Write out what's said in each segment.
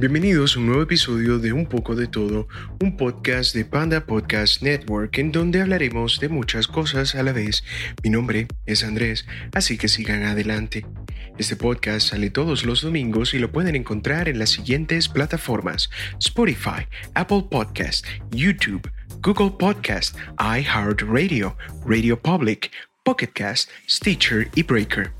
Bienvenidos a un nuevo episodio de Un poco de todo, un podcast de Panda Podcast Network en donde hablaremos de muchas cosas a la vez. Mi nombre es Andrés, así que sigan adelante. Este podcast sale todos los domingos y lo pueden encontrar en las siguientes plataformas: Spotify, Apple Podcast, YouTube, Google Podcast, iHeartRadio, Radio Public, Pocket Cast, Stitcher y Breaker.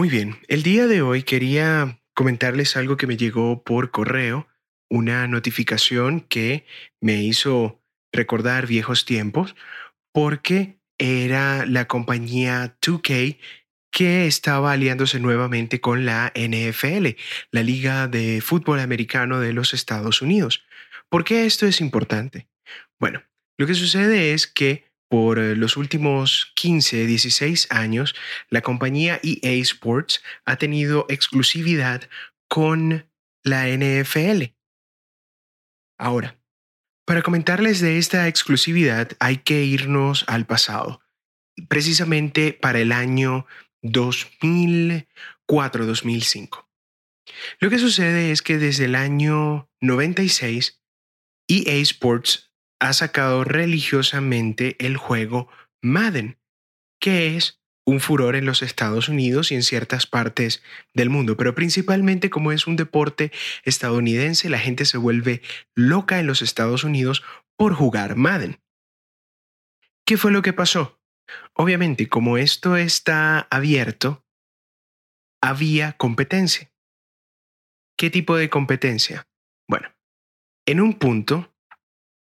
Muy bien, el día de hoy quería comentarles algo que me llegó por correo, una notificación que me hizo recordar viejos tiempos, porque era la compañía 2K que estaba aliándose nuevamente con la NFL, la Liga de Fútbol Americano de los Estados Unidos. ¿Por qué esto es importante? Bueno, lo que sucede es que por eh, los últimos 15, 16 años, la compañía EA Sports ha tenido exclusividad con la NFL. Ahora, para comentarles de esta exclusividad hay que irnos al pasado, precisamente para el año 2004-2005. Lo que sucede es que desde el año 96, EA Sports ha sacado religiosamente el juego Madden, que es un furor en los Estados Unidos y en ciertas partes del mundo, pero principalmente como es un deporte estadounidense, la gente se vuelve loca en los Estados Unidos por jugar Madden. ¿Qué fue lo que pasó? Obviamente, como esto está abierto, había competencia. ¿Qué tipo de competencia? Bueno, en un punto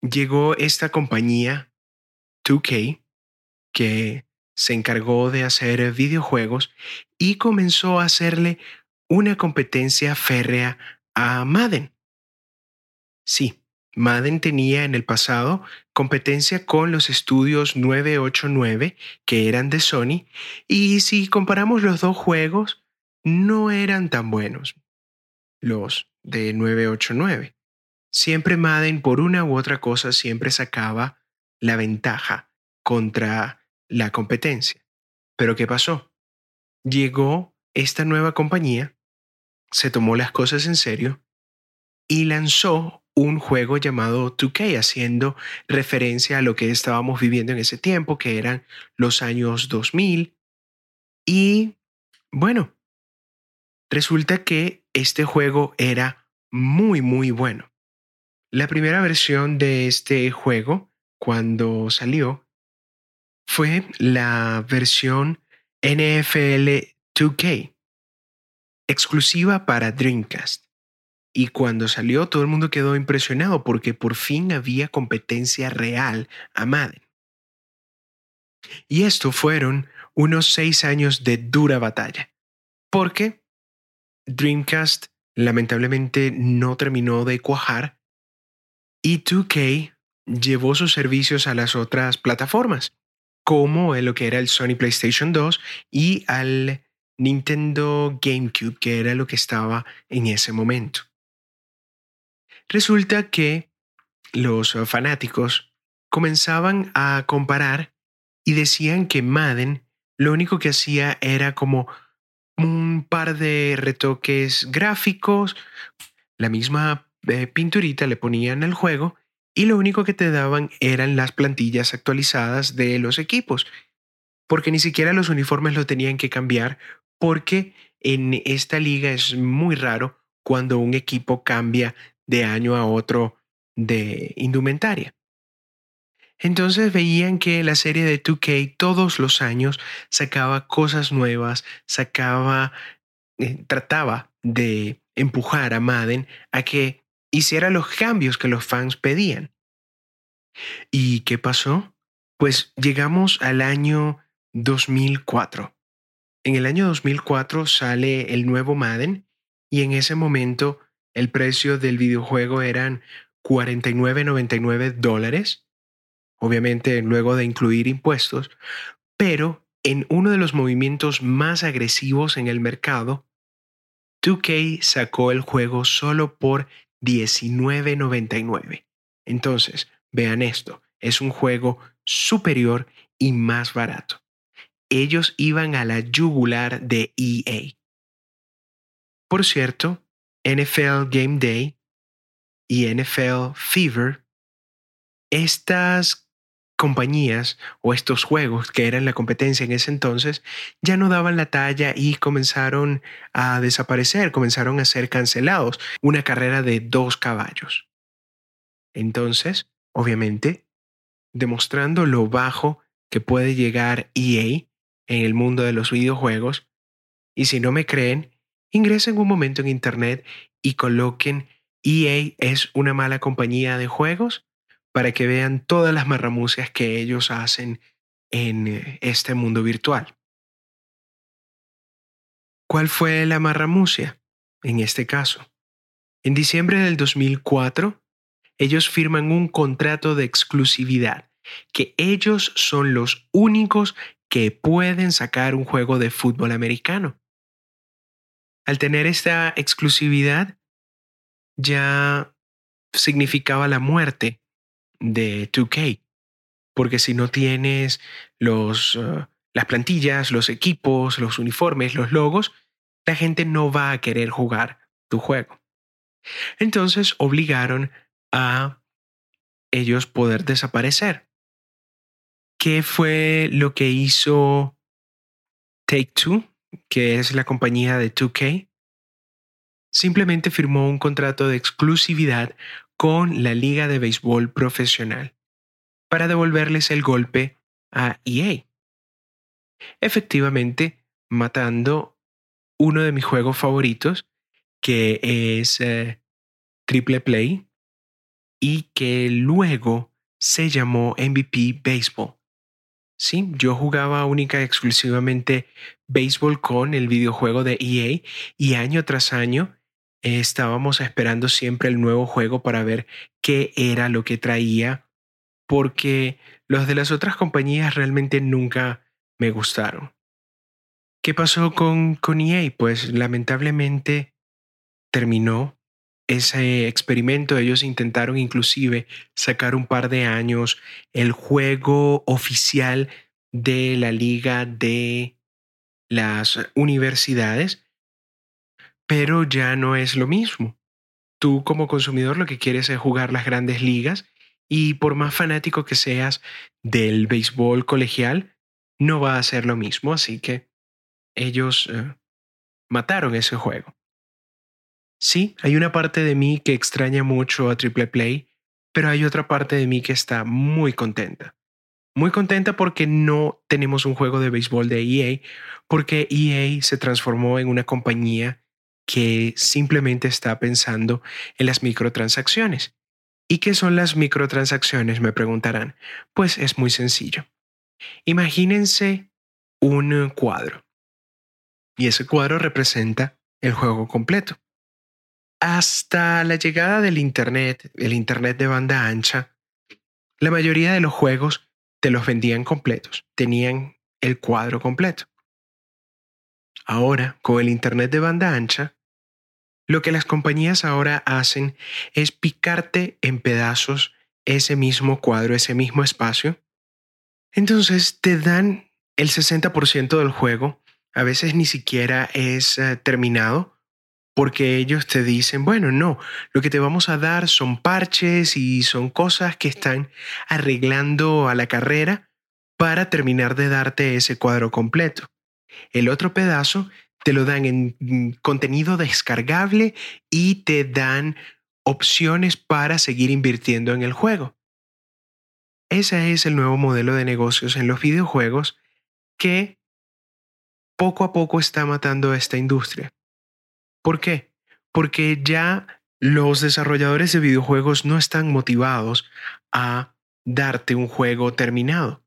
llegó esta compañía 2K que se encargó de hacer videojuegos y comenzó a hacerle una competencia férrea a Madden. Sí, Madden tenía en el pasado competencia con los estudios 989 que eran de Sony y si comparamos los dos juegos no eran tan buenos los de 989 siempre Madden por una u otra cosa siempre sacaba la ventaja contra la competencia. Pero ¿qué pasó? Llegó esta nueva compañía, se tomó las cosas en serio y lanzó un juego llamado 2K, haciendo referencia a lo que estábamos viviendo en ese tiempo, que eran los años 2000. Y bueno, resulta que este juego era muy, muy bueno. La primera versión de este juego, cuando salió, fue la versión NFL 2K, exclusiva para Dreamcast. Y cuando salió todo el mundo quedó impresionado porque por fin había competencia real a Madden. Y esto fueron unos seis años de dura batalla, porque Dreamcast lamentablemente no terminó de cuajar y 2K llevó sus servicios a las otras plataformas, como lo que era el Sony PlayStation 2 y al Nintendo GameCube, que era lo que estaba en ese momento. Resulta que los fanáticos comenzaban a comparar y decían que Madden lo único que hacía era como un par de retoques gráficos, la misma pinturita le ponían al juego y lo único que te daban eran las plantillas actualizadas de los equipos, porque ni siquiera los uniformes lo tenían que cambiar, porque en esta liga es muy raro cuando un equipo cambia de año a otro de indumentaria. Entonces veían que la serie de 2K todos los años sacaba cosas nuevas, sacaba, eh, trataba de empujar a Madden a que hiciera los cambios que los fans pedían. ¿Y qué pasó? Pues llegamos al año 2004 En el año 2004 sale el nuevo Madden y en ese momento el precio del videojuego eran 49.99 dólares, obviamente luego de incluir impuestos, pero en uno de los movimientos más agresivos en el mercado, 2K sacó el juego solo por 19.99. Entonces, vean esto, es un juego superior y más barato. Ellos iban a la yugular de EA. Por cierto, NFL Game Day y NFL Fever, estas compañías o estos juegos que eran la competencia en ese entonces ya no daban la talla y comenzaron a desaparecer, comenzaron a ser cancelados. Una carrera de dos caballos. Entonces, obviamente, demostrando lo bajo que puede llegar EA en el mundo de los videojuegos, y si no me creen, ingresen un momento en Internet y coloquen EA es una mala compañía de juegos para que vean todas las marramucias que ellos hacen en eh, este mundo virtual. ¿Cuál fue la marramucia en este caso? En diciembre del 2004, ellos firman un contrato de exclusividad, que ellos son los únicos que pueden sacar un juego de fútbol americano. Al tener esta exclusividad, ya significaba la muerte de 2K. Porque si no tienes los, uh, las plantillas, los equipos, los uniformes, los logos, la gente no va a querer jugar tu juego. Entonces obligaron a ellos poder desaparecer. ¿Qué fue lo que hizo Take Two, que es la compañía de 2K? simplemente firmó un contrato de exclusividad con la Liga de Béisbol Profesional para devolverles el golpe a EA. Efectivamente, matando uno de mis juegos favoritos, que es eh, Triple Play, y que luego se llamó MVP Baseball. Sí, yo jugaba única y exclusivamente béisbol con el videojuego de EA y año tras año estábamos esperando siempre el nuevo juego para ver qué era lo que traía, porque los de las otras compañías realmente nunca me gustaron. ¿Qué pasó con, con EA? Pues lamentablemente terminó ese experimento. Ellos intentaron inclusive sacar un par de años el juego oficial de la liga de las universidades, pero ya no es lo mismo. Tú como consumidor lo que quieres es jugar las grandes ligas y por más fanático que seas del béisbol colegial, no va a ser lo mismo, así que ellos eh, mataron ese juego. Sí, hay una parte de mí que extraña mucho a Triple Play, pero hay otra parte de mí que está muy contenta. Muy contenta porque no tenemos un juego de béisbol de EA, porque EA se transformó en una compañía que simplemente está pensando en las microtransacciones. ¿Y qué son las microtransacciones? Me preguntarán. Pues es muy sencillo. Imagínense un cuadro. Y ese cuadro representa el juego completo. Hasta la llegada del Internet, el Internet de banda ancha, la mayoría de los juegos te los vendían completos, tenían el cuadro completo. Ahora, con el Internet de banda ancha, lo que las compañías ahora hacen es picarte en pedazos ese mismo cuadro, ese mismo espacio. Entonces te dan el 60% del juego, a veces ni siquiera es eh, terminado, porque ellos te dicen, bueno, no, lo que te vamos a dar son parches y son cosas que están arreglando a la carrera para terminar de darte ese cuadro completo. El otro pedazo te lo dan en mm, contenido descargable y te dan opciones para seguir invirtiendo en el juego. Ese es el nuevo modelo de negocios en los videojuegos que poco a poco está matando a esta industria. ¿Por qué? Porque ya los desarrolladores de videojuegos no están motivados a darte un juego terminado.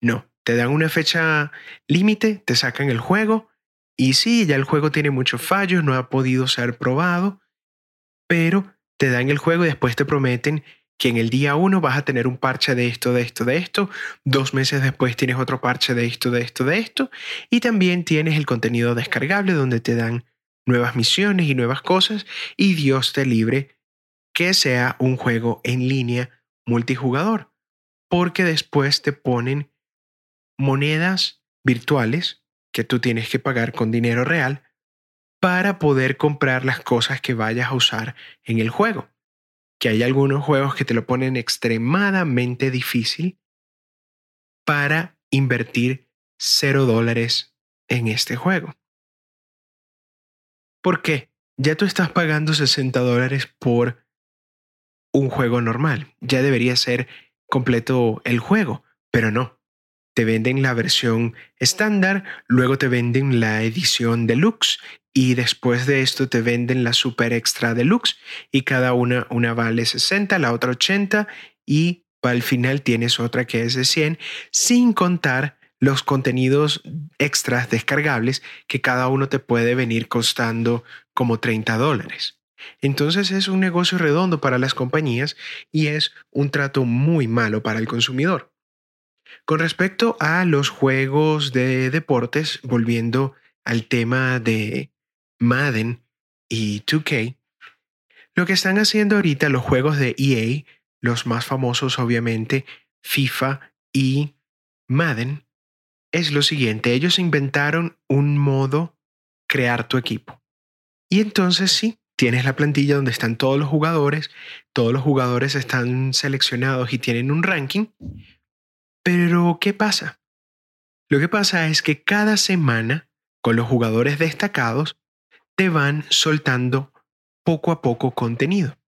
No, te dan una fecha límite, te sacan el juego Y sí, ya el juego tiene muchos fallos, no ha podido ser probado, pero te dan el juego y después te prometen que en el día uno vas a tener un parche de esto, de esto, de esto, dos meses después tienes otro parche de esto, de esto, de esto, y también tienes el contenido descargable donde te dan nuevas misiones y nuevas cosas, y Dios te libre que sea un juego en línea multijugador, porque después te ponen monedas virtuales que tú tienes que pagar con dinero real para poder comprar las cosas que vayas a usar en el juego que hay algunos juegos que te lo ponen extremadamente difícil para invertir cero dólares en este juego. ¿Por qué? Ya tú estás pagando 60 dólares por un juego normal. Ya debería ser completo el juego, pero no. Te venden la versión estándar, luego te venden la edición deluxe y después de esto te venden la super extra deluxe y cada una, una vale 60, la otra 80 y al final tienes otra que es de 100 sin contar los contenidos extras descargables que cada uno te puede venir costando como 30 dólares. Entonces es un negocio redondo para las compañías y es un trato muy malo para el consumidor. Con respecto a los juegos de deportes, volviendo al tema de Madden y 2K, lo que están haciendo ahorita los juegos de EA, los más famosos obviamente, FIFA y Madden, es lo siguiente, ellos inventaron un modo crear tu equipo. Y entonces sí, tienes la plantilla donde están todos los jugadores, todos los jugadores están seleccionados y tienen un ranking, pero ¿qué pasa? Lo que pasa es que cada semana, con los jugadores destacados, te van soltando poco a poco contenido.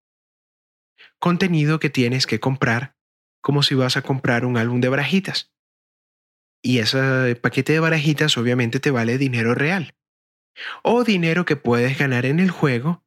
Contenido que tienes que comprar como si vas a comprar un álbum de barajitas. Y ese paquete de barajitas obviamente te vale dinero real. O dinero que puedes ganar en el juego,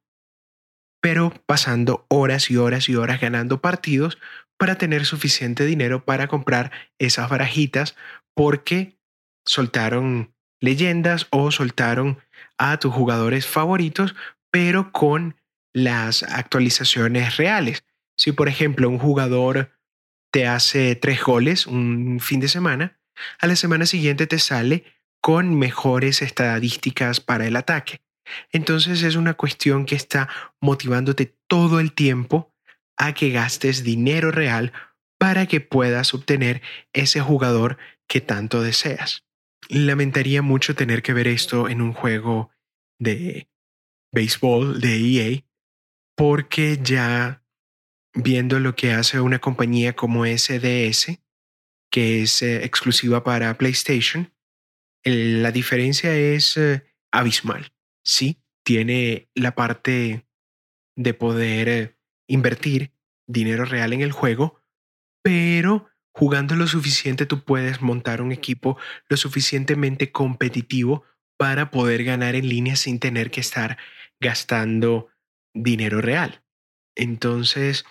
pero pasando horas y horas y horas ganando partidos para tener suficiente dinero para comprar esas barajitas porque soltaron leyendas o soltaron a tus jugadores favoritos, pero con las actualizaciones reales. Si por ejemplo un jugador te hace tres goles un fin de semana, a la semana siguiente te sale con mejores estadísticas para el ataque. Entonces es una cuestión que está motivándote todo el tiempo a que gastes dinero real para que puedas obtener ese jugador que tanto deseas. Lamentaría mucho tener que ver esto en un juego de béisbol de EA, porque ya viendo lo que hace una compañía como SDS, que es eh, exclusiva para PlayStation, la diferencia es eh, abismal. Sí, tiene la parte de poder eh, invertir dinero real en el juego, pero Jugando lo suficiente tú puedes montar un equipo lo suficientemente competitivo para poder ganar en línea sin tener que estar gastando dinero real. Entonces,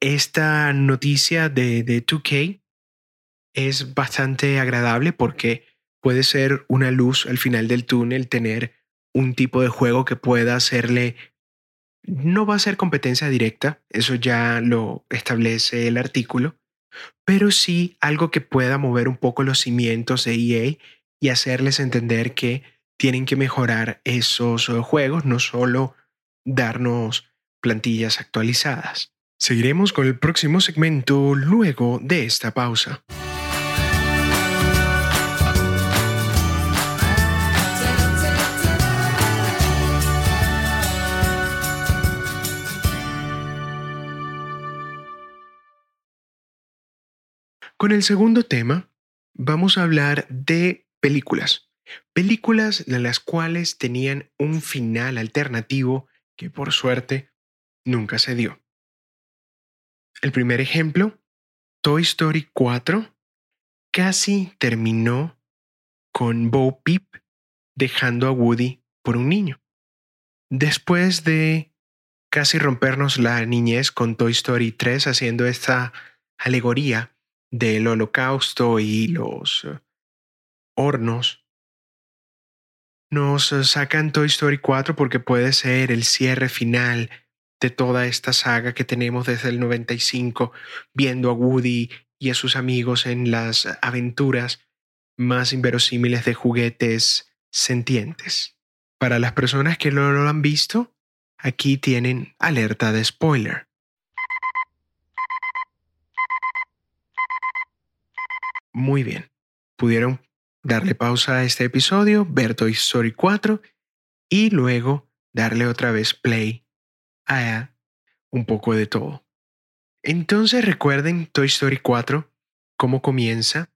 esta noticia de, de 2K es bastante agradable porque puede ser una luz al final del túnel tener un tipo de juego que pueda hacerle no va a ser competencia directa, eso ya lo establece el artículo, pero sí algo que pueda mover un poco los cimientos de EA y hacerles entender que tienen que mejorar esos eh, juegos, no solo darnos plantillas actualizadas. Seguiremos con el próximo segmento luego de esta pausa. Con el segundo tema, vamos a hablar de películas. Películas de las cuales tenían un final alternativo que por suerte nunca se dio. El primer ejemplo, Toy Story 4, casi terminó con Bo Peep dejando a Woody por un niño. Después de casi rompernos la niñez con Toy Story 3 haciendo esta alegoría del holocausto y los eh, hornos, nos sacan Toy Story 4 porque puede ser el cierre final de toda esta saga que tenemos desde el 95, viendo a Woody y a sus amigos en las aventuras más inverosímiles de juguetes sentientes. Para las personas que no lo han visto, aquí tienen alerta de spoiler. Muy bien, pudieron darle pausa a este episodio, ver Toy Story 4 y luego darle otra vez play a un poco de todo. Entonces recuerden Toy Story 4, cómo comienza,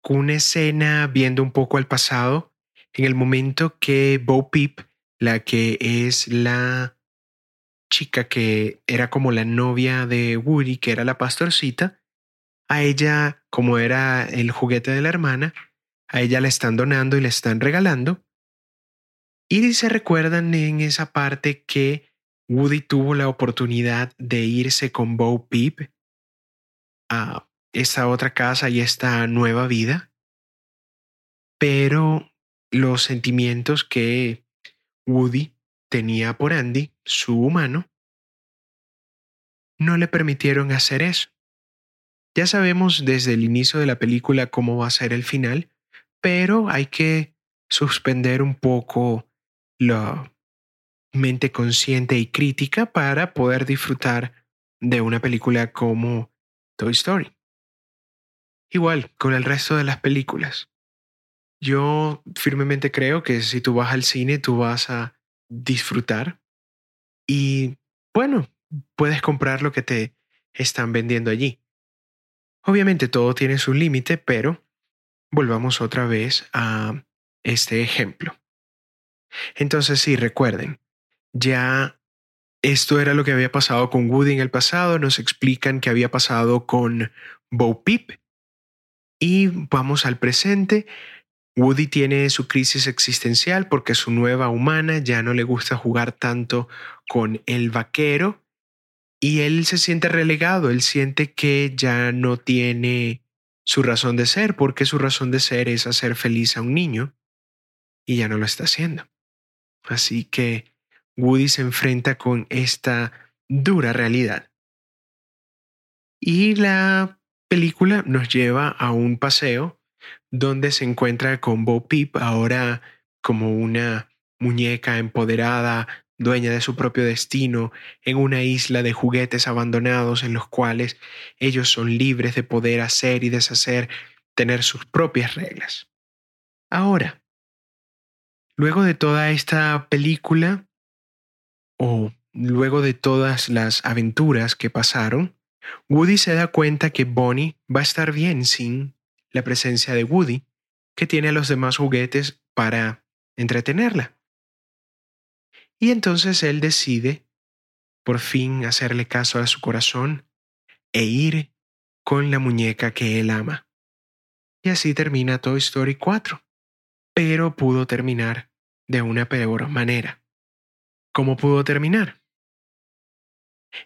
con una escena viendo un poco al pasado, en el momento que Bo Peep, la que es la chica que era como la novia de Woody, que era la pastorcita, a ella, como era el juguete de la hermana, a ella la están donando y le están regalando. Y se recuerdan en esa parte que Woody tuvo la oportunidad de irse con Bo Peep a esta otra casa y esta nueva vida, pero los sentimientos que Woody tenía por Andy, su humano, no le permitieron hacer eso. Ya sabemos desde el inicio de la película cómo va a ser el final, pero hay que suspender un poco la mente consciente y crítica para poder disfrutar de una película como Toy Story. Igual con el resto de las películas. Yo firmemente creo que si tú vas al cine, tú vas a disfrutar y, bueno, puedes comprar lo que te están vendiendo allí. Obviamente todo tiene su límite, pero volvamos otra vez a este ejemplo. Entonces, sí, recuerden, ya esto era lo que había pasado con Woody en el pasado, nos explican qué había pasado con Bo Peep y vamos al presente. Woody tiene su crisis existencial porque su nueva humana ya no le gusta jugar tanto con el vaquero y él se siente relegado, él siente que ya no tiene su razón de ser, porque su razón de ser es hacer feliz a un niño y ya no lo está haciendo. Así que Woody se enfrenta con esta dura realidad. Y la película nos lleva a un paseo donde se encuentra con Bo Peep, ahora como una muñeca empoderada, dueña de su propio destino, en una isla de juguetes abandonados en los cuales ellos son libres de poder hacer y deshacer, tener sus propias reglas. Ahora, luego de toda esta película, o luego de todas las aventuras que pasaron, Woody se da cuenta que Bonnie va a estar bien sin la presencia de Woody, que tiene a los demás juguetes para entretenerla. Y entonces él decide por fin hacerle caso a su corazón e ir con la muñeca que él ama. Y así termina Toy Story 4. Pero pudo terminar de una peor manera. ¿Cómo pudo terminar?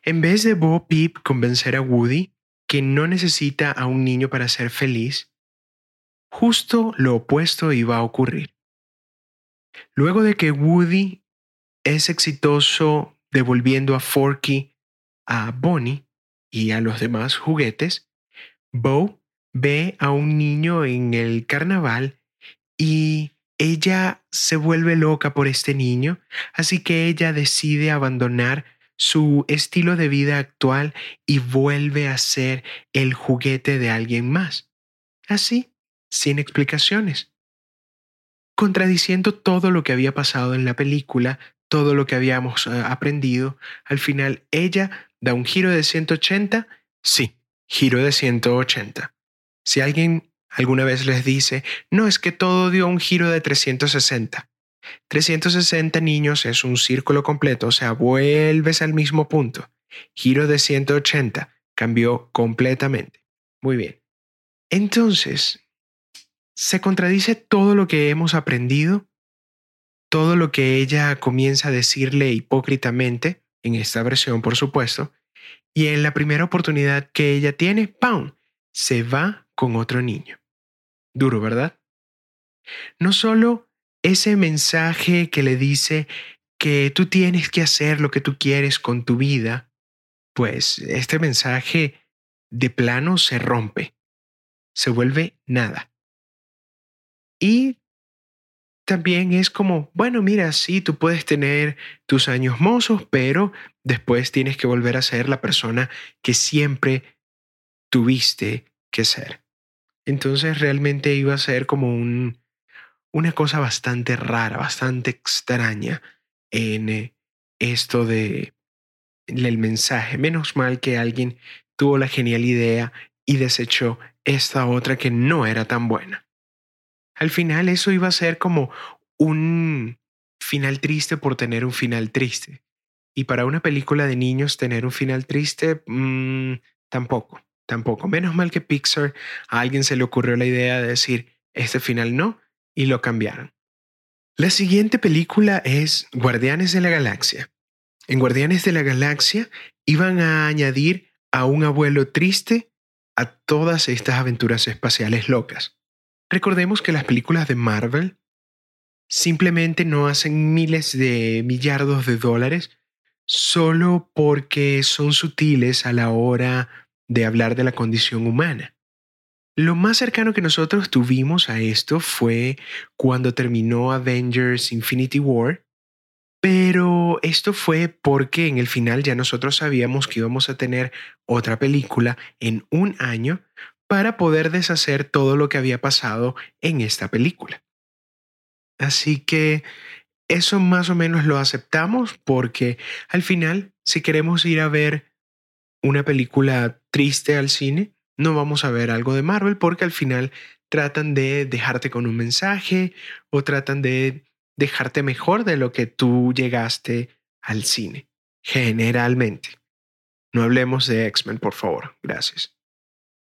En vez de Bo Peep convencer a Woody que no necesita a un niño para ser feliz, justo lo opuesto iba a ocurrir. Luego de que Woody es exitoso devolviendo a Forky a Bonnie y a los demás juguetes, Bo ve a un niño en el carnaval y ella se vuelve loca por este niño, así que ella decide abandonar su estilo de vida actual y vuelve a ser el juguete de alguien más. Así, sin explicaciones. Contradiciendo todo lo que había pasado en la película, todo lo que habíamos eh, aprendido, al final ella da un giro de 180, sí, giro de 180. Si alguien alguna vez les dice, no es que todo dio un giro de 360. 360 niños es un círculo completo, o sea, vuelves al mismo punto. Giro de 180, cambió completamente. Muy bien. Entonces, se contradice todo lo que hemos aprendido todo lo que ella comienza a decirle hipócritamente, en esta versión por supuesto, y en la primera oportunidad que ella tiene, ¡pam!, se va con otro niño. Duro, ¿verdad? No solo ese mensaje que le dice que tú tienes que hacer lo que tú quieres con tu vida, pues este mensaje de plano se rompe, se vuelve nada. Y también es como, bueno, mira, sí, tú puedes tener tus años mozos, pero después tienes que volver a ser la persona que siempre tuviste que ser. Entonces realmente iba a ser como un, una cosa bastante rara, bastante extraña en eh, esto de el mensaje. Menos mal que alguien tuvo la genial idea y desechó esta otra que no era tan buena. Al final eso iba a ser como un final triste por tener un final triste. Y para una película de niños tener un final triste, mm, tampoco, tampoco. Menos mal que Pixar a alguien se le ocurrió la idea de decir, este final no, y lo cambiaron. La siguiente película es Guardianes de la Galaxia. En Guardianes de la Galaxia iban a añadir a un abuelo triste a todas estas aventuras espaciales locas. Recordemos que las películas de Marvel simplemente no hacen miles de millardos de dólares solo porque son sutiles a la hora de hablar de la condición humana. Lo más cercano que nosotros tuvimos a esto fue cuando terminó Avengers Infinity War, pero esto fue porque en el final ya nosotros sabíamos que íbamos a tener otra película en un año para poder deshacer todo lo que había pasado en esta película. Así que eso más o menos lo aceptamos porque al final, si queremos ir a ver una película triste al cine, no vamos a ver algo de Marvel porque al final tratan de dejarte con un mensaje o tratan de dejarte mejor de lo que tú llegaste al cine, generalmente. No hablemos de X-Men, por favor, gracias.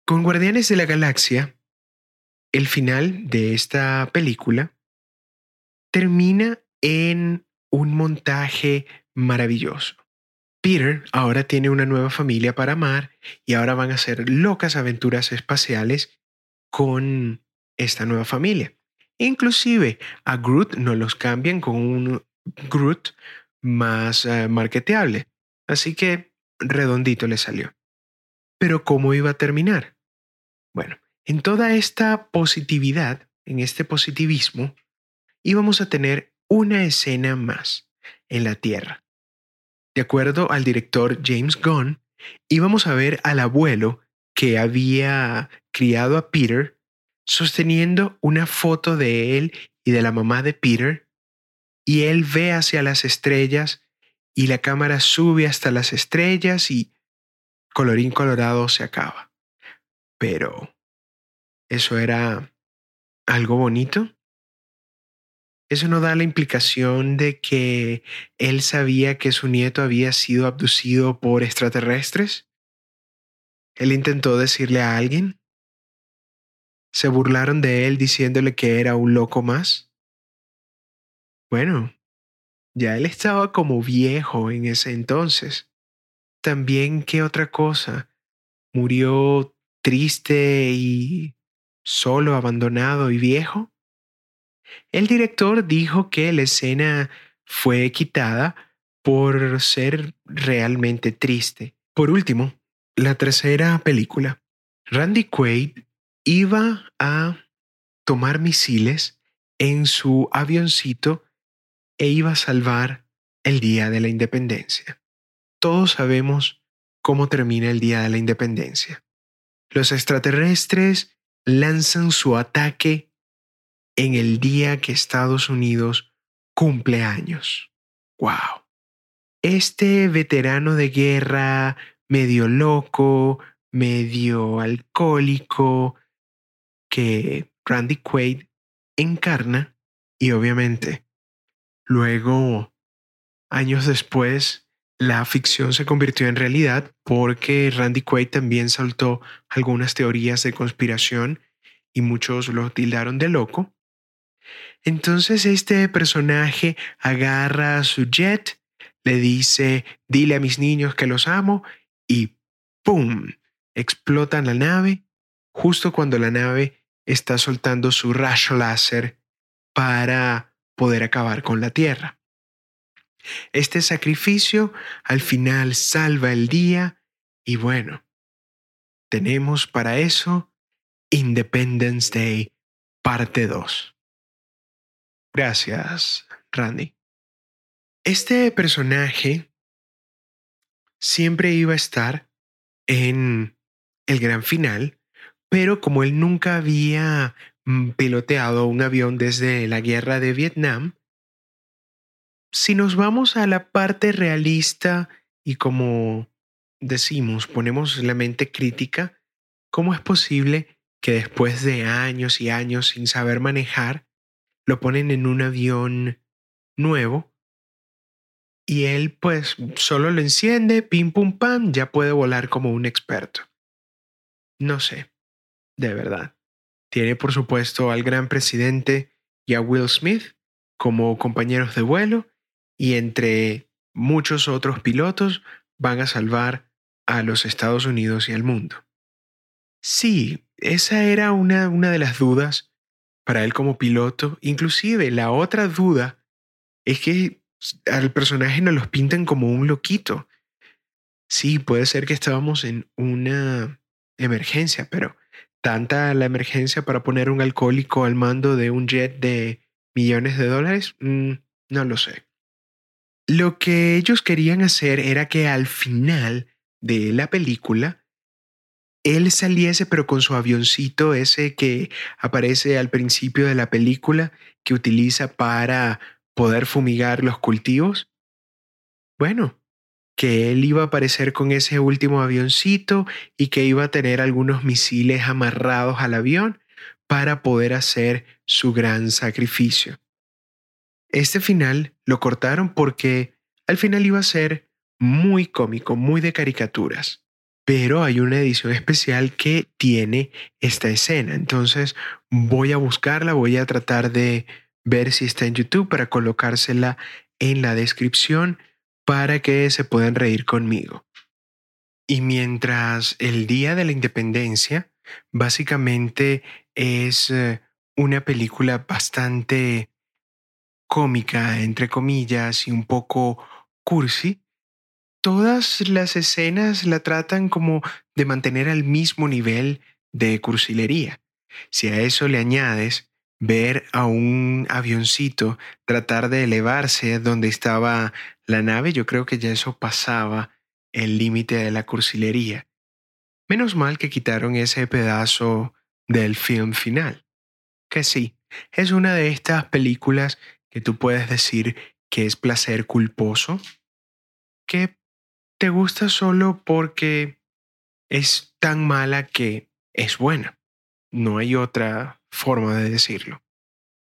Con Guardianes de la Galaxia, el final de esta película termina en un montaje maravilloso. Peter ahora tiene una nueva familia para amar y ahora van a ser locas aventuras espaciales con esta nueva familia. Inclusive a Groot no los cambian con un Groot más uh, marketeable. Así que redondito le salió. Pero ¿cómo iba a terminar? Bueno, en toda esta positividad, en este positivismo, íbamos a tener una escena más en la Tierra. De acuerdo al director James Gunn, íbamos a ver al abuelo que había criado a Peter sosteniendo una foto de él y de la mamá de Peter, y él ve hacia las estrellas y la cámara sube hasta las estrellas y colorín colorado se acaba. Pero, ¿eso era algo bonito? ¿Eso no da la implicación de que él sabía que su nieto había sido abducido por extraterrestres? ¿Él intentó decirle a alguien? ¿Se burlaron de él diciéndole que era un loco más? Bueno, ya él estaba como viejo en ese entonces. También, ¿qué otra cosa? Murió triste y solo, abandonado y viejo. El director dijo que la escena fue quitada por ser realmente triste. Por último, la tercera película. Randy Quaid iba a tomar misiles en su avioncito e iba a salvar el Día de la Independencia. Todos sabemos cómo termina el Día de la Independencia. Los extraterrestres lanzan su ataque en el día que Estados Unidos cumple años. ¡Wow! Este veterano de guerra, medio loco, medio alcohólico, que Randy Quaid encarna y obviamente luego, años después, la ficción se convirtió en realidad porque Randy Quaid también saltó algunas teorías de conspiración y muchos lo tildaron de loco. Entonces este personaje agarra su jet, le dice, dile a mis niños que los amo y ¡pum! Explota la nave justo cuando la nave está soltando su rayo láser para poder acabar con la Tierra. Este sacrificio al final salva el día y bueno, tenemos para eso Independence Day parte 2. Gracias, Randy. Este personaje siempre iba a estar en el gran final, pero como él nunca había mm, piloteado un avión desde la guerra de Vietnam, si nos vamos a la parte realista y como decimos, ponemos la mente crítica, ¿cómo es posible que después de años y años sin saber manejar, lo ponen en un avión nuevo y él pues solo lo enciende, pim pum pam, ya puede volar como un experto? No sé, de verdad. Tiene por supuesto al gran presidente y a Will Smith como compañeros de vuelo y entre muchos otros pilotos van a salvar a los Estados Unidos y al mundo. Sí, esa era una, una de las dudas para él como piloto. Inclusive la otra duda es que al personaje nos los pintan como un loquito. Sí, puede ser que estábamos en una emergencia, pero tanta la emergencia para poner un alcohólico al mando de un jet de millones de dólares, mm, no lo sé. Lo que ellos querían hacer era que al final de la película, él saliese pero con su avioncito ese que aparece al principio de la película que utiliza para poder fumigar los cultivos. Bueno, que él iba a aparecer con ese último avioncito y que iba a tener algunos misiles amarrados al avión para poder hacer su gran sacrificio. Este final lo cortaron porque al final iba a ser muy cómico, muy de caricaturas. Pero hay una edición especial que tiene esta escena. Entonces voy a buscarla, voy a tratar de ver si está en YouTube para colocársela en la descripción para que se puedan reír conmigo. Y mientras el Día de la Independencia básicamente es eh, una película bastante cómica, entre comillas, y un poco cursi, todas las escenas la tratan como de mantener al mismo nivel de cursilería. Si a eso le añades ver a un avioncito tratar de elevarse donde estaba la nave, yo creo que ya eso pasaba el límite de la cursilería. Menos mal que quitaron ese pedazo del film final. Que sí, es una de estas películas que tú puedes decir que es placer culposo, que te gusta solo porque es tan mala que es buena. No hay otra forma de decirlo.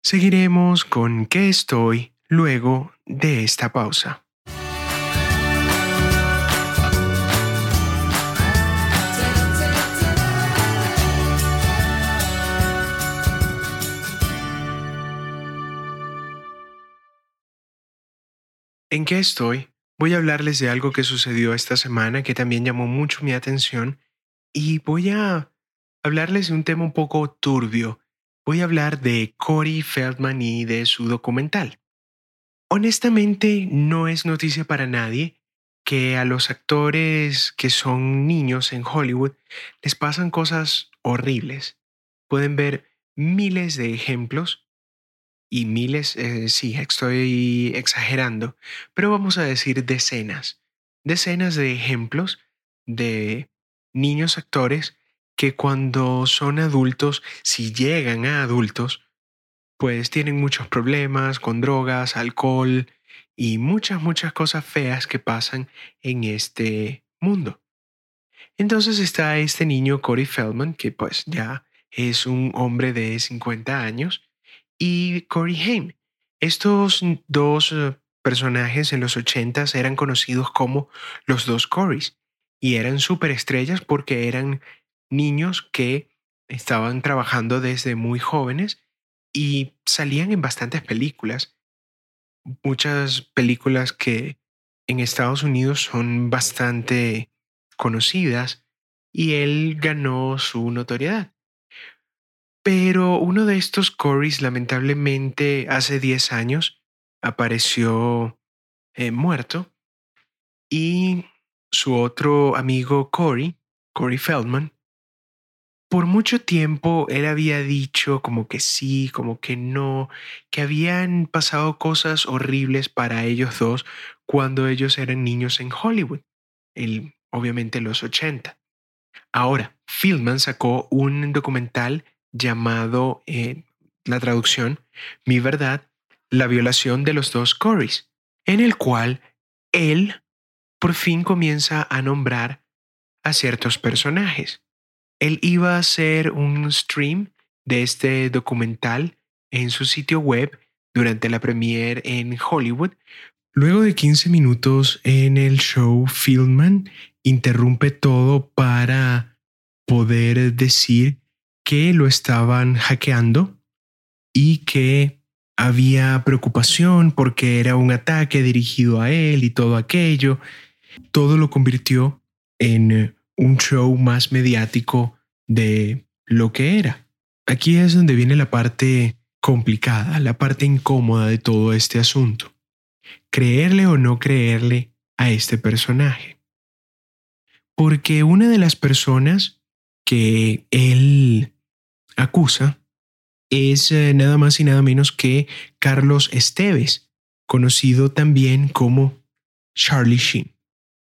Seguiremos con qué estoy luego de esta pausa. ¿En qué estoy? Voy a hablarles de algo que sucedió esta semana que también llamó mucho mi atención y voy a hablarles de un tema un poco turbio. Voy a hablar de Corey Feldman y de su documental. Honestamente, no es noticia para nadie que a los actores que son niños en Hollywood les pasan cosas horribles. Pueden ver miles de ejemplos y miles, eh, sí, estoy exagerando, pero vamos a decir decenas, decenas de ejemplos de niños actores que cuando son adultos, si llegan a adultos, pues tienen muchos problemas con drogas, alcohol y muchas, muchas cosas feas que pasan en este mundo. Entonces está este niño Corey Feldman, que pues ya es un hombre de 50 años, y Corey Haim. Estos dos eh, personajes en los 80 eran conocidos como los dos Corys y eran superestrellas porque eran niños que estaban trabajando desde muy jóvenes y salían en bastantes películas. Muchas películas que en Estados Unidos son bastante conocidas y él ganó su notoriedad. Pero uno de estos Corys lamentablemente hace 10 años apareció eh, muerto y su otro amigo Corey, Corey Feldman, por mucho tiempo él había dicho como que sí, como que no, que habían pasado cosas horribles para ellos dos cuando ellos eran niños en Hollywood, el, obviamente los 80. Ahora, Feldman sacó un documental llamado, eh, la traducción, Mi verdad, la violación de los dos Corys, en el cual él por fin comienza a nombrar a ciertos personajes. Él iba a hacer un stream de este documental en su sitio web durante la premiere en Hollywood. Luego de 15 minutos en el show, Fieldman interrumpe todo para poder decir que lo estaban hackeando y que había preocupación porque era un ataque dirigido a él y todo aquello. Todo lo convirtió en un show más mediático de lo que era. Aquí es donde viene la parte complicada, la parte incómoda de todo este asunto. Creerle o no creerle a este personaje. Porque una de las personas que él acusa es eh, nada más y nada menos que Carlos Esteves, conocido también como Charlie Sheen,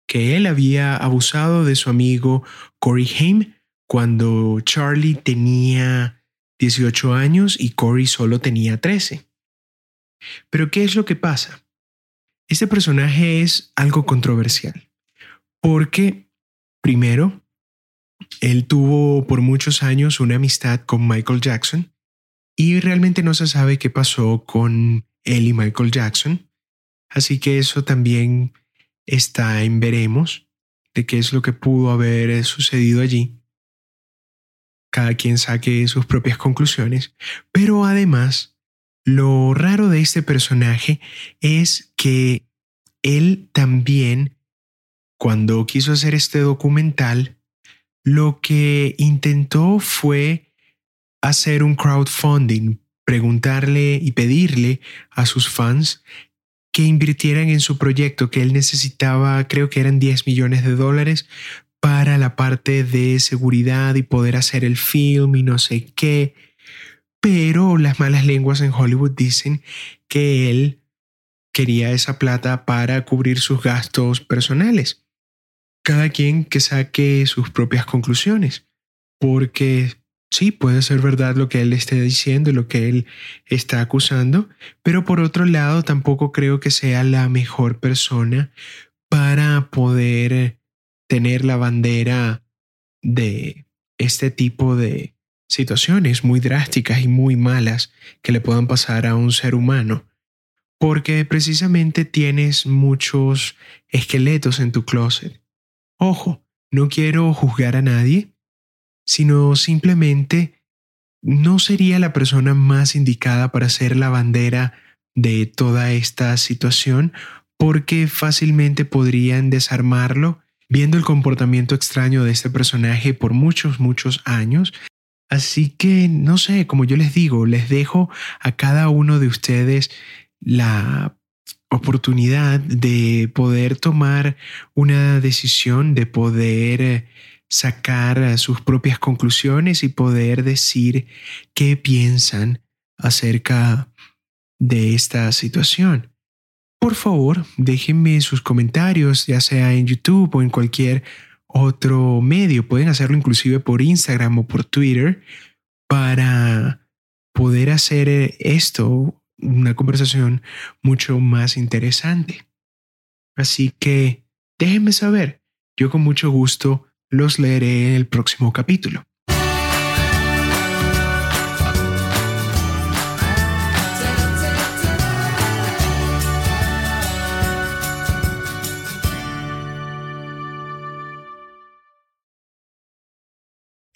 que él había abusado de su amigo Corey Haim cuando Charlie tenía 18 años y Corey solo tenía 13. Pero ¿qué es lo que pasa? Este personaje es algo controversial, porque primero, él tuvo por muchos años una amistad con Michael Jackson y realmente no se sabe qué pasó con él y Michael Jackson. Así que eso también está en veremos de qué es lo que pudo haber sucedido allí. Cada quien saque sus propias conclusiones. Pero además, lo raro de este personaje es que él también, cuando quiso hacer este documental, lo que intentó fue hacer un crowdfunding, preguntarle y pedirle a sus fans que invirtieran en su proyecto, que él necesitaba, creo que eran 10 millones de dólares para la parte de seguridad y poder hacer el film y no sé qué. Pero las malas lenguas en Hollywood dicen que él quería esa plata para cubrir sus gastos personales. Cada quien que saque sus propias conclusiones, porque Sí, puede ser verdad lo que él esté diciendo, lo que él está acusando, pero por otro lado tampoco creo que sea la mejor persona para poder tener la bandera de este tipo de situaciones muy drásticas y muy malas que le puedan pasar a un ser humano, porque precisamente tienes muchos esqueletos en tu closet. Ojo, no quiero juzgar a nadie, sino simplemente no sería la persona más indicada para ser la bandera de toda esta situación porque fácilmente podrían desarmarlo viendo el comportamiento extraño de este personaje por muchos, muchos años. Así que, no sé, como yo les digo, les dejo a cada uno de ustedes la oportunidad de poder tomar una decisión, de poder sacar sus propias conclusiones y poder decir qué piensan acerca de esta situación. Por favor, déjenme sus comentarios, ya sea en YouTube o en cualquier otro medio. Pueden hacerlo inclusive por Instagram o por Twitter para poder hacer esto una conversación mucho más interesante. Así que déjenme saber. Yo con mucho gusto los leeré en el próximo capítulo.